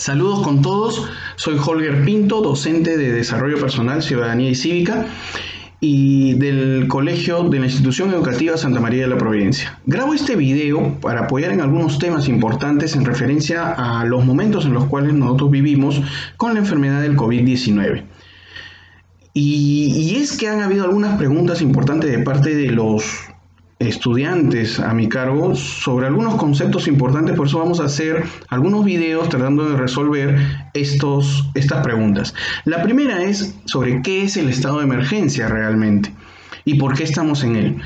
Saludos con todos, soy Holger Pinto, docente de Desarrollo Personal, Ciudadanía y Cívica y del Colegio de la Institución Educativa Santa María de la Providencia. Grabo este video para apoyar en algunos temas importantes en referencia a los momentos en los cuales nosotros vivimos con la enfermedad del COVID-19. Y, es que han habido algunas preguntas importantes de parte de los estudiantes a mi cargo sobre algunos conceptos importantes, por eso vamos a hacer algunos videos tratando de resolver estos, estas preguntas. La primera es sobre qué es el estado de emergencia realmente y por qué estamos en él.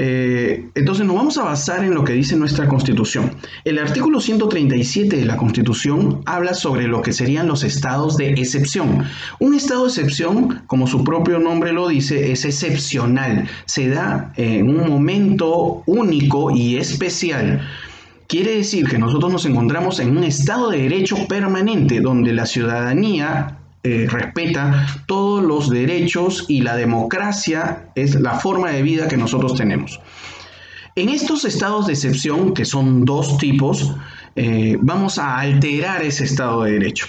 Eh, entonces nos vamos a basar en lo que dice nuestra Constitución. El artículo 137 de la Constitución habla sobre lo que serían los estados de excepción. Un estado de excepción, como su propio nombre lo dice, es excepcional. Se da en un momento único y especial. Quiere decir que nosotros nos encontramos en un estado de derecho permanente donde la ciudadanía eh, respeta todos los derechos y la democracia es la forma de vida que nosotros tenemos. En estos estados de excepción, que son dos tipos, eh, vamos a alterar ese estado de derecho.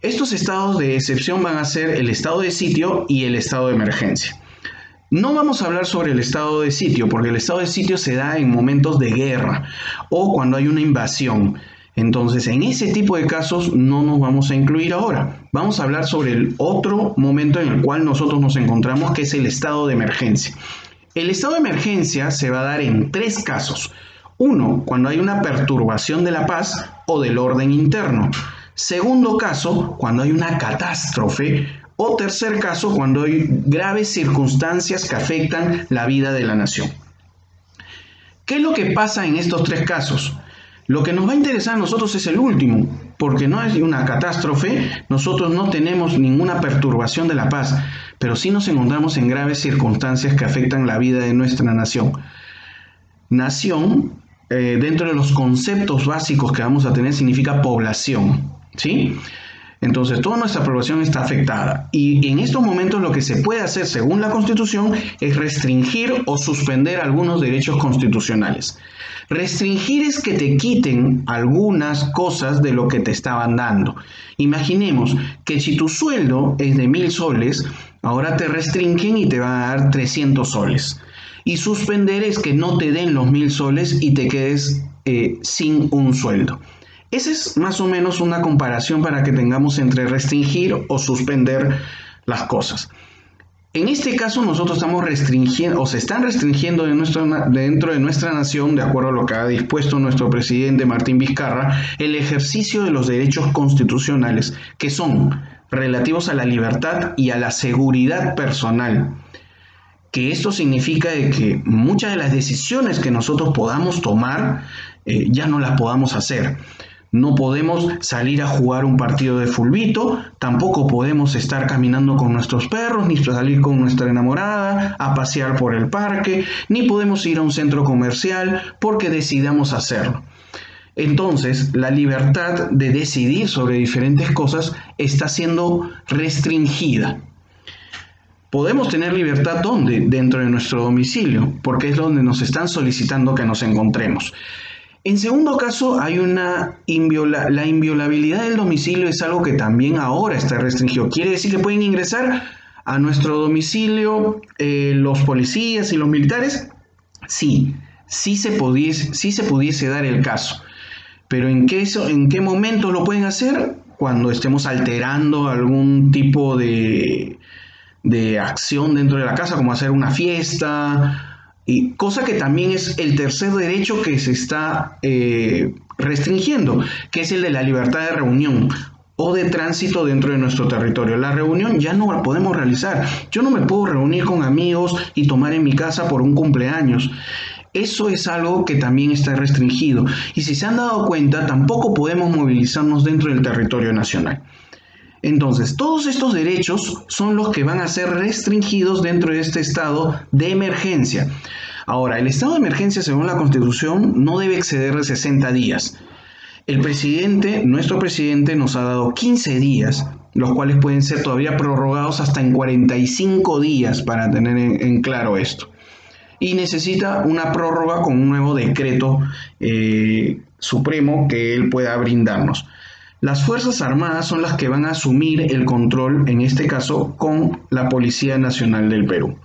Estos estados de excepción van a ser el estado de sitio y el estado de emergencia. No vamos a hablar sobre el estado de sitio, porque el estado de sitio se da en momentos de guerra o cuando hay una invasión. Entonces, en ese tipo de casos no nos vamos a incluir ahora. Vamos a hablar sobre el otro momento en el cual nosotros nos encontramos, que es el estado de emergencia. El estado de emergencia se va a dar en tres casos. Uno, cuando hay una perturbación de la paz o del orden interno. Segundo caso, cuando hay una catástrofe. O tercer caso, cuando hay graves circunstancias que afectan la vida de la nación. ¿Qué es lo que pasa en estos tres casos? Lo que nos va a interesar a nosotros es el último, porque no es una catástrofe, nosotros no tenemos ninguna perturbación de la paz, pero sí nos encontramos en graves circunstancias que afectan la vida de nuestra nación. Nación, eh, dentro de los conceptos básicos que vamos a tener, significa población, ¿sí? Entonces, toda nuestra población está afectada. Y en estos momentos lo que se puede hacer, según la Constitución, es restringir o suspender algunos derechos constitucionales. Restringir es que te quiten algunas cosas de lo que te estaban dando. Imaginemos que si tu sueldo es de mil soles, ahora te restringen y te van a dar 300 soles. Y suspender es que no te den los mil soles y te quedes eh, sin un sueldo. Esa es más o menos una comparación para que tengamos entre restringir o suspender las cosas. En este caso nosotros estamos restringiendo o se están restringiendo dentro de nuestra nación, de acuerdo a lo que ha dispuesto nuestro presidente Martín Vizcarra, el ejercicio de los derechos constitucionales que son relativos a la libertad y a la seguridad personal. Que esto significa que muchas de las decisiones que nosotros podamos tomar eh, ya no las podamos hacer. No podemos salir a jugar un partido de fulbito, tampoco podemos estar caminando con nuestros perros, ni salir con nuestra enamorada a pasear por el parque, ni podemos ir a un centro comercial porque decidamos hacerlo. Entonces, la libertad de decidir sobre diferentes cosas está siendo restringida. Podemos tener libertad ¿dónde? Dentro de nuestro domicilio, porque es donde nos están solicitando que nos encontremos. En segundo caso, hay una la inviolabilidad del domicilio es algo que también ahora está restringido. Quiere decir que pueden ingresar a nuestro domicilio eh, los policías y los militares. Sí, sí se, pudiese, dar el caso. Pero ¿en qué, ¿en qué momento lo pueden hacer? Cuando estemos alterando algún tipo de, de acción dentro de la casa, como hacer una fiesta, y cosa que también es el tercer derecho que se está eh, restringiendo, que es el de la libertad de reunión o de tránsito dentro de nuestro territorio. La reunión ya no la podemos realizar. Yo no me puedo reunir con amigos y tomar en mi casa por un cumpleaños. Eso es algo que también está restringido. Y si se han dado cuenta, tampoco podemos movilizarnos dentro del territorio nacional. Entonces, todos estos derechos son los que van a ser restringidos dentro de este estado de emergencia. Ahora, el estado de emergencia, según la Constitución, no debe exceder de 60 días. El presidente, nuestro presidente, nos ha dado 15 días, los cuales pueden ser todavía prorrogados hasta en 45 días para tener en, claro esto. Y necesita una prórroga con un nuevo decreto eh, supremo que él pueda brindarnos. Las Fuerzas Armadas son las que van a asumir el control, en este caso, con la Policía Nacional del Perú.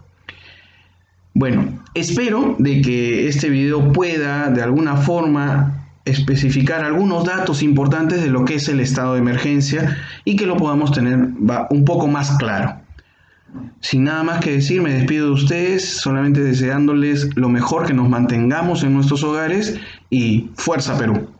Bueno, espero de que este video pueda de alguna forma especificar algunos datos importantes de lo que es el estado de emergencia y que lo podamos tener un poco más claro. Sin nada más que decir, me despido de ustedes, solamente deseándoles lo mejor, que nos mantengamos en nuestros hogares y fuerza Perú.